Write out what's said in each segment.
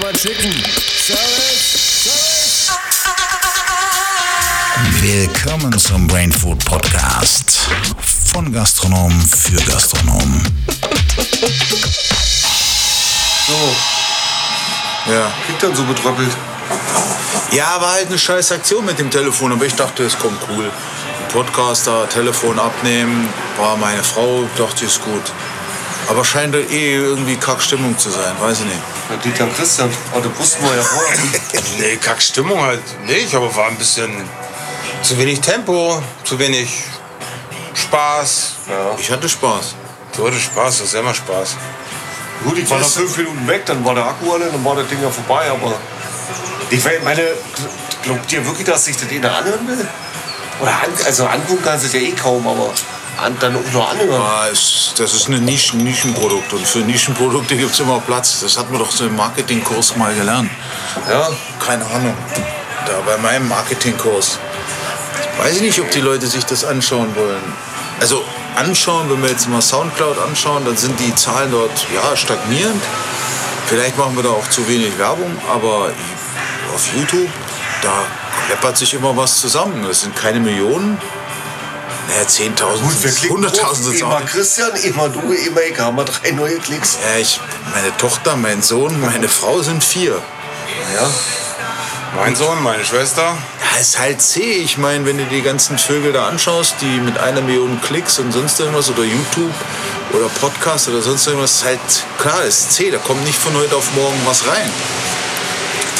aber Chicken. Service, Service. Willkommen zum Brain Food Podcast. Von Gastronom für Gastronomen. So. Ja, kriegt dann so betröppelt. Ja, war halt eine scheiß Aktion mit dem Telefon, aber ich dachte, es kommt cool. Podcaster, Telefon abnehmen, war meine Frau, dachte ich, ist gut. Aber scheint eh irgendwie Kackstimmung zu sein, weiß ich nicht. Ja, Dieter Christian, oh, das wussten wir ja vorher. Nee, Kackstimmung halt nicht, aber war ein bisschen zu wenig Tempo, zu wenig Spaß. Ja. Ich hatte Spaß. Du hattest Spaß, das ist immer Spaß. Gut, ich war nach fünf Minuten weg, dann war der Akku alle, dann war das Ding ja vorbei, aber. Ich meine, glaubt ihr wirklich, dass sich das einer anhören will? Oder an, also angucken kannst du es ja eh kaum, aber dann nur anhören. Ah, es, das ist ein Nischen, Nischenprodukt und für Nischenprodukte gibt es immer Platz. Das hat man doch so im Marketingkurs mal gelernt. Ja, Keine Ahnung. Da bei meinem Marketingkurs. Weiß ich nicht, ob die Leute sich das anschauen wollen. Also anschauen, wenn wir jetzt mal Soundcloud anschauen, dann sind die Zahlen dort ja stagnierend. Vielleicht machen wir da auch zu wenig Werbung, aber auf YouTube, da kleppert sich immer was zusammen. Das sind keine Millionen. Naja, 10.000, gut, wir klicken 100.000 sind es auch. Immer. Christian, immer du, immer ich, haben wir drei neue Klicks. Ja, ich, meine Tochter, mein Sohn, meine Frau sind vier. Ja, Mein Sohn, meine Schwester. Ja, ist halt zäh. Ich meine, wenn du die ganzen Vögel da anschaust, die mit einer Million Klicks und sonst irgendwas oder YouTube oder Podcast oder sonst irgendwas, ist halt klar, ist zäh. Da kommt nicht von heute auf morgen was rein.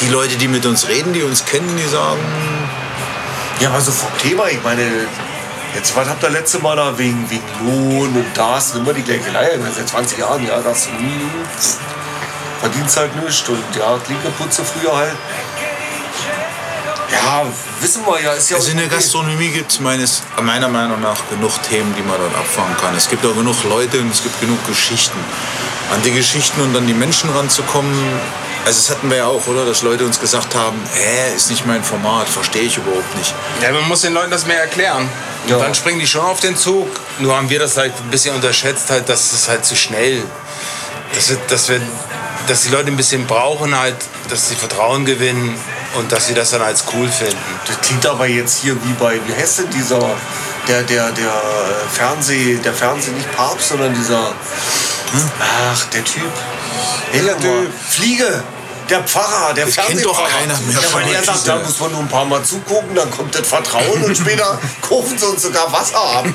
Die Leute, die mit uns reden, die uns kennen, die sagen, ja aber so vom Thema, ich meine, jetzt, was habt ihr letzte Mal da wegen, wegen Lohn und das, immer die gleiche Leier, seit 20 Jahren, ja, das hm, verdienst halt nichts und ja, Klinkerputze früher halt. Ja, wissen wir ja, ist ja also in der. Gastronomie gibt es meiner Meinung nach genug Themen, die man dort abfangen kann. Es gibt auch genug Leute und es gibt genug Geschichten. An die Geschichten und an die Menschen ranzukommen, also das hatten wir ja auch, oder? Dass Leute uns gesagt haben, hä, ist nicht mein Format, verstehe ich überhaupt nicht. Ja, man muss den Leuten das mehr erklären. Ja. Und dann springen die schon auf den Zug. Nur haben wir das halt ein bisschen unterschätzt, halt, dass es halt zu schnell. Dass wir, dass wir, dass die Leute ein bisschen brauchen halt, dass sie Vertrauen gewinnen und dass sie das dann als cool finden. Das klingt aber jetzt hier wie bei, wie heißt denn dieser, der, der, der Fernseh, der Fernseh, nicht Papst, sondern dieser, ach, der Typ. Helfer. Typ? Fliege. Der Pfarrer, der Das kennt doch keiner mehr Ja, von weil er euch, sagt, da muss man nur ein paar Mal zugucken, dann kommt das Vertrauen und später kaufen sie uns sogar Wasser ab.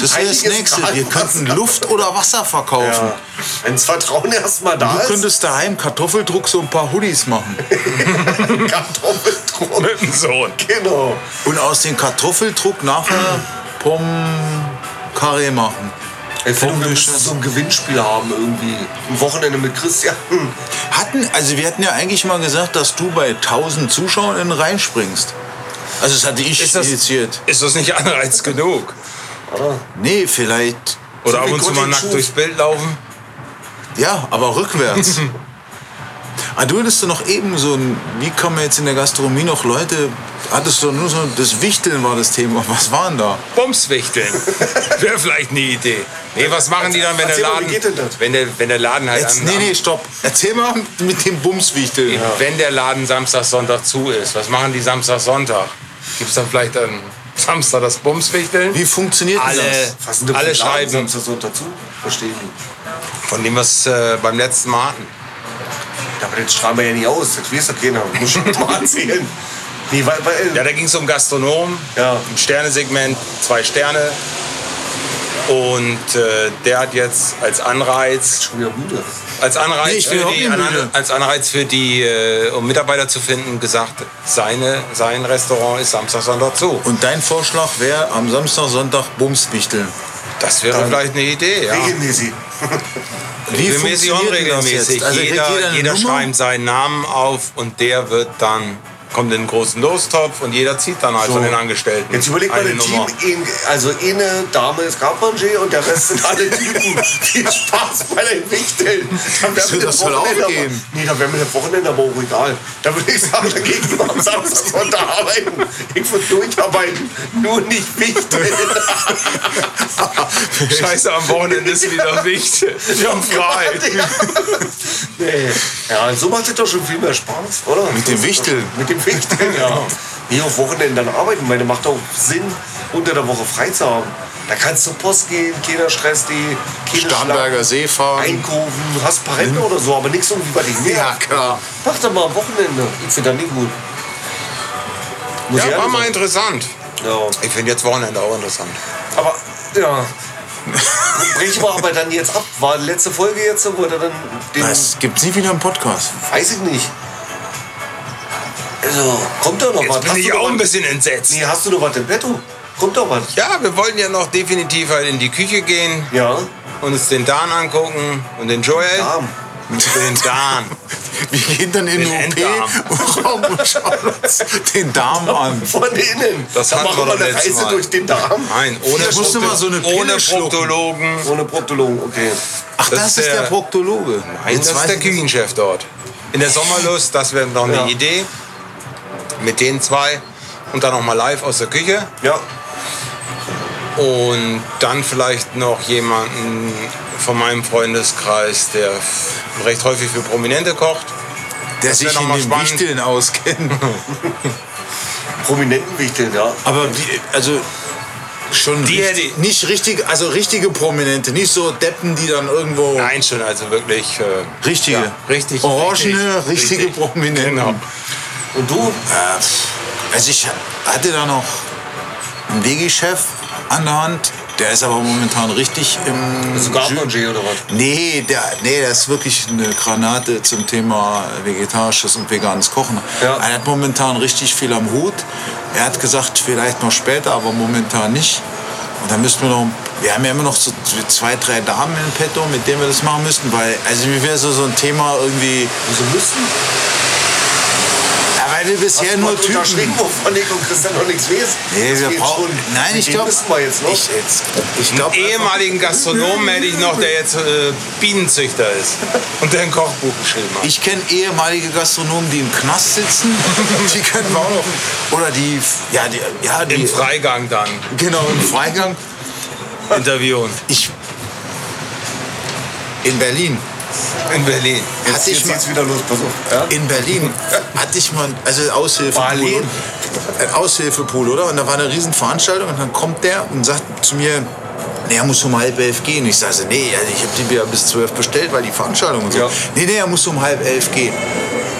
Das wäre das Nächste. Wir könnten Luft oder Wasser verkaufen. Ja. Wenn das Vertrauen erstmal da Du ist, könntest daheim Kartoffeldruck so ein paar Hoodies machen. Kartoffeldruck. Mit dem Sohn. Genau. Und aus dem Kartoffeldruck nachher Pommes Carré machen. Ich finde, wir müssen so ein Gewinnspiel haben irgendwie. Ein Wochenende mit Christian. Hatten, also wir hatten ja eigentlich mal gesagt, dass du bei 1000 Zuschauern reinspringst. Also das hatte ich Ist das, initiiert. ist das nicht Anreiz genug? Nee, vielleicht. Oder ab und zu mal nackt durchs Bild laufen? Ja, aber rückwärts. ah, du hattest du noch eben so ein, wie kann man jetzt in der Gastronomie noch Leute, hattest du nur so, das Wichteln war das Thema. Was waren da? Bumswichteln. Wäre vielleicht eine Idee. Nee, was machen die dann, wenn der Laden. wie geht denn das? Wenn der, wenn der Laden halt. Jetzt, am- nee, nee, stopp. Erzähl mal mit dem Bumswichteln. Wenn der Laden Samstag, Sonntag zu ist, was machen die Samstag, Sonntag? Gibt es dann vielleicht dann Samstag das Bumswichteln? Wie funktioniert Alle, das? Alle Scheiben, Samstag, Sonntag dazu? Verstehe ich nicht. von dem, was äh, beim letzten Mal hatten. Ja, aber den strahlen wir ja nicht aus. Das weiß doch keiner. Muss schon mal erzählen. Nee, weil, weil, Ja, da ging es um Gastronom, Ja. ein Sternesegment, zwei Sterne. Und äh, der hat jetzt als Anreiz, schon wieder müde. als Anreiz, Nee, ich für die, als Anreiz für die, äh, um Mitarbeiter zu finden, gesagt, seine, sein Restaurant ist Samstag, Sonntag zu. Und dein Vorschlag wäre am Samstag, Sonntag Bumswichteln. Das wäre Dann vielleicht eine Idee, ja. Regelmäßig. Wie Regelmäßig, funktioniert denn das unregelmäßig. Also jeder jeder jeder schreibt seinen Namen auf und der wird dann kommt in einen großen Lostopf und jeder zieht dann halt So. von den Angestellten. Jetzt überleg mal, ein Team, in, also eine Dame ist Carpentier und der Rest sind alle Typen. Viel Spaß bei den Wichteln. Dann wär So, mir das Wochenende gehen. Aber, nee, da wäre mir das Wochenende aber auch egal. Da würde ich sagen, dagegen am Samstag Sonntag arbeiten. Ich würde durcharbeiten, nur nicht wichteln. Scheiße, am Wochenende ist wieder Wichtel. Wir haben frei. Ja, so macht es doch schon viel mehr Spaß, oder? Mit dem Wichteln. Mit dem Wichteln, ja. Nee, auf Wochenenden dann arbeiten, weil das macht auch Sinn, unter der Woche frei zu haben. Da kannst du zur Post gehen, keiner Stress die, keine Starnberger See fahren. einkaufen, hast paar Renten oder so, aber nichts irgendwie bei nervt. Ja, klar. Mach doch mal am Wochenende. Ich finde das nicht gut. Muss Ja, war mal sagen. interessant. Ja. Ich finde jetzt Wochenende auch interessant. Aber, ja. Brechen wir aber dann jetzt ab. War letzte Folge jetzt, wo er dann den. Das gibt's nie wieder im Podcast. Weiß ich nicht. Also, kommt doch noch was. Jetzt bin Hast ich auch ein was? bisschen entsetzt. Nee, hast du noch was im Petto? Kommt doch was. Ja, wir wollten ja noch definitiv halt in die Küche gehen Ja. und uns den Dan angucken und den Joel. Darm. Den Dan. Wir gehen dann in Den den Enddarm. OP und schauen uns den Darm an. Von innen. Das hatten machen wir doch eine Reise Mal. durch den Darm. Nein, ohne, Ich musste Prokto- mal so eine Pille ohne. Proktologen. Ohne Proktologen, okay. Ach, Das das, ist der, der- Proktologe. Nein, das ist der Küchenchef dort. In der Sommerlust, das wäre noch eine Ja. Idee. Mit den zwei. Und dann noch mal live aus der Küche. Ja. Und dann vielleicht noch jemanden von meinem Freundeskreis, der recht häufig für Prominente kocht. Der Das sich noch in mal den spannend. Wichteln auskennt. Prominenten wichteln, ja. Aber die, also schon Die richtig, nicht richtig, also richtige Prominente, nicht so Deppen, die dann irgendwo Nein, schon, also wirklich. Äh, richtige, Ja, richtig, orangene, richtig, richtige richtig. Prominenten. Genau. Und du? Also ich hatte da noch einen Vegi-Chef an der Hand, der ist aber momentan richtig im Bist du Carpentier oder was? Nee, der, nee, der ist wirklich eine Granate zum Thema vegetarisches und veganes Kochen. Ja. Er hat momentan richtig viel am Hut. Er hat gesagt, vielleicht noch später, aber momentan nicht. Und dann müssten wir noch, wir haben ja immer noch so zwei, drei Damen in petto, mit denen wir das machen müssten, weil, also mir wäre so, so ein Thema irgendwie, Wieso müssen? Wir bisher Hast nur Typen... wovon ich und Christian noch nichts weiß? Nee, wir brauchen, nein, ich glaube, müssen wir jetzt noch. ich, jetzt, ich glaube, ehemaligen Gastronomen hätte ich noch, der jetzt äh, Bienenzüchter ist und der ein Kochbuch geschrieben hat. Ich kenne ehemalige Gastronomen, die im Knast sitzen. Die können wir auch noch. Oder die, ja, die, ja, die Im Freigang dann Genau, im Freigang. interviewen. Ich. In Berlin. In Berlin. Jetzt Hatte ich mal, geht's wieder los, pass auf. Ja? in Berlin hatte ich mal, also Aushilfepool. Ein Aushilfepool, oder? Und da war eine Riesenveranstaltung und dann kommt der und sagt zu mir, nee, er muss um halb elf gehen. Ich sage, nee, also ich habe die Bier bis zwölf bestellt, weil die Veranstaltung und so. Ja. Nee, nee, er muss um halb elf gehen.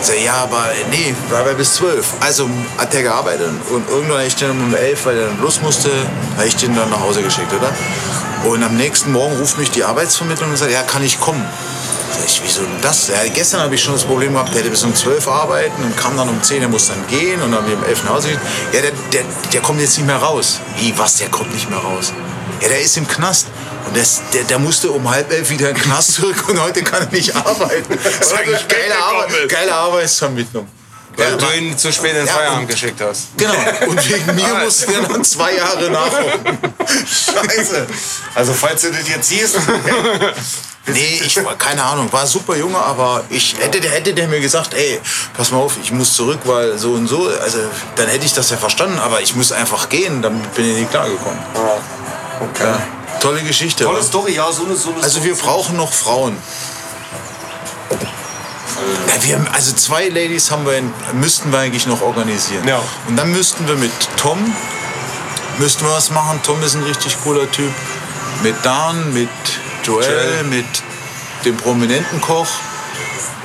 Ich sag, ja, aber nee, war er bis zwölf. Also hat der gearbeitet und irgendwann habe ich den um elf, weil er dann los musste, habe ich den dann nach Hause geschickt, oder? Und am nächsten Morgen ruft mich die Arbeitsvermittlung und sagt, ja, kann ich kommen? Sag ich, wieso denn das? Ja, gestern habe ich schon das Problem gehabt, der hätte bis um 12 arbeiten und kam dann um 10, er muss dann gehen und dann um 11 nach Hause geschickt. Ja, der, der, der kommt jetzt nicht mehr raus. Wie, was, der kommt nicht mehr raus? Ja, der ist im Knast. Und das, der, der musste um halb elf wieder in den Knast zurück und heute kann er nicht arbeiten. Das ist eigentlich geile, Arbeit, geile Arbeitsvermittlung. Weil du ihn zu spät in den Ja, Feierabend geschickt hast. Genau. Und wegen mir musste der dann zwei Jahre nachholen. Scheiße. Also, falls du das jetzt siehst, Nee, ich war, keine Ahnung, war super Junge, aber ich hätte, der hätte der mir gesagt, ey, pass mal auf, ich muss zurück, weil so und so, also dann hätte ich das ja verstanden, aber ich muss einfach gehen, dann bin ich nicht klargekommen. okay. Ja, tolle Geschichte. Tolle oder? Story, ja, so eine, so eine Also wir brauchen noch Frauen. Ja, wir, also zwei Ladies haben wir müssten wir eigentlich noch organisieren. Ja. Und dann müssten wir mit Tom müssten wir was machen. Tom ist ein richtig cooler Typ. Mit Dan, mit Joel, Joel. mit dem prominenten Koch.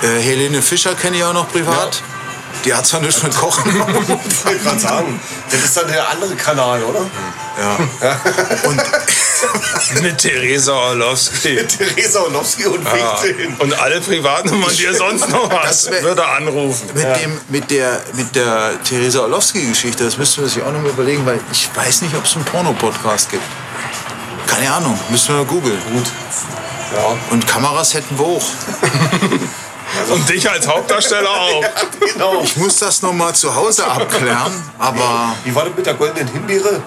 Äh, Helene Fischer kenne ich auch noch privat. Die hat zwar nichts mit Kochen. Ich wollte gerade sagen, das ist dann der andere Kanal, oder? ja. Und Mit Theresa Orlowski. Theresa Orlowski und Wichteln. Und alle Privatnummern, die er sonst noch wär- würde er anrufen. Mit, dem, mit, der, mit der Theresa Orlowski-Geschichte, das müssten wir sich auch noch mal überlegen, weil ich weiß nicht, ob es einen Porno-Podcast gibt. Keine Ahnung, müssen wir googeln. Gut. Ja. Und Kameras hätten wir auch. Und dich als Hauptdarsteller auch. genau. Ich muss das noch mal zu Hause abklären, aber Wie war das mit der goldenen Himbeere?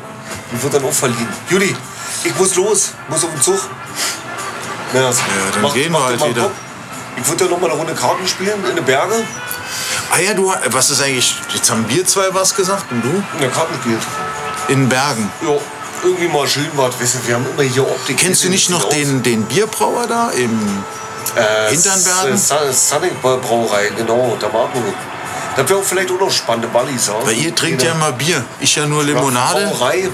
Die wird dann auch verliehen. Juli, ich muss los. Muss auf den Zug. Ja, dann gehen wir halt wieder. Bock. Ich würde ja noch mal eine Runde Karten spielen in den Bergen. ah ja, du was ist eigentlich jetzt haben wir zwei was gesagt und du Ja, Karten spielt. in Bergen. Ja, irgendwie mal schön was. Du, wir haben immer hier Optik. Kennst du nicht noch den den Bierbrauer da im äh, Hintern Bergen? Sonic Brauerei, genau, da war man. Das wäre auch vielleicht auch noch spannende Ballis. Ja? Weil ihr trinkt ja immer Bier, ich ja nur Limonade. Brauerei.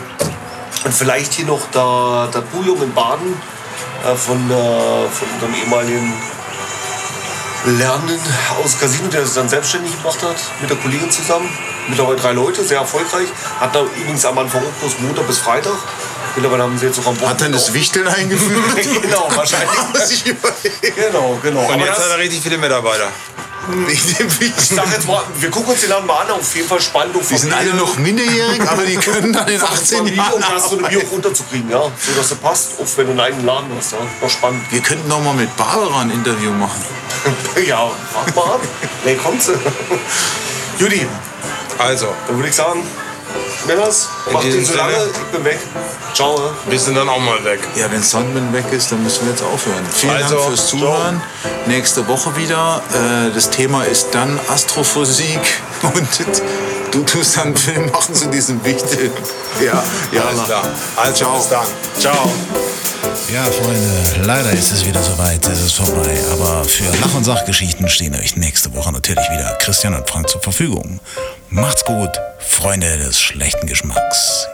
Und vielleicht hier noch der, der Bujung in Baden äh, von, äh, von unserem ehemaligen Lernen aus Casino, der es dann selbstständig gemacht hat, mit der Kollegin zusammen. Mittlerweile drei Leute, sehr erfolgreich. Hat da übrigens am Anfang auch bloß Montag bis Freitag. Mittlerweile haben sie jetzt auch am Hat dann das Wichteln eingeführt? genau, wahrscheinlich. Genau, genau. Und Aber jetzt das, hat er richtig viele Mitarbeiter. Ich sag jetzt mal, wir gucken uns den Laden mal an, auf jeden Fall spannend. Die sind alle noch minderjährig, aber die können dann in 18 Familie Jahren und Gastronomie arbeiten. auch runterzukriegen, ja. So dass es passt, auch wenn du einen eigenen Laden hast, ja. Noch spannend. Wir könnten noch mal mit Barbara ein Interview machen. ja, warte mal ab. Nee, kommt sie. Judy, Also, dann würde ich sagen, Männers, macht den so lange, ich bin weg. Ciao. ja. wir sind dann auch mal weg. Ja, wenn Sandman weg ist, dann müssen wir jetzt aufhören. Vielen Also, Dank fürs Zuhören. Nächste Woche wieder. Äh, das Thema ist dann Astrophysik und du tust dann einen Film machen zu diesem Wichtel. Ja, ja, Alles klar. Also, Ciao. bis dann. Ciao. Ja, Freunde, leider ist es wieder soweit, es ist vorbei. Aber für Lach- und Sachgeschichten stehen euch nächste Woche natürlich wieder Christian und Frank zur Verfügung. Macht's gut, Freunde des schlechten Geschmacks.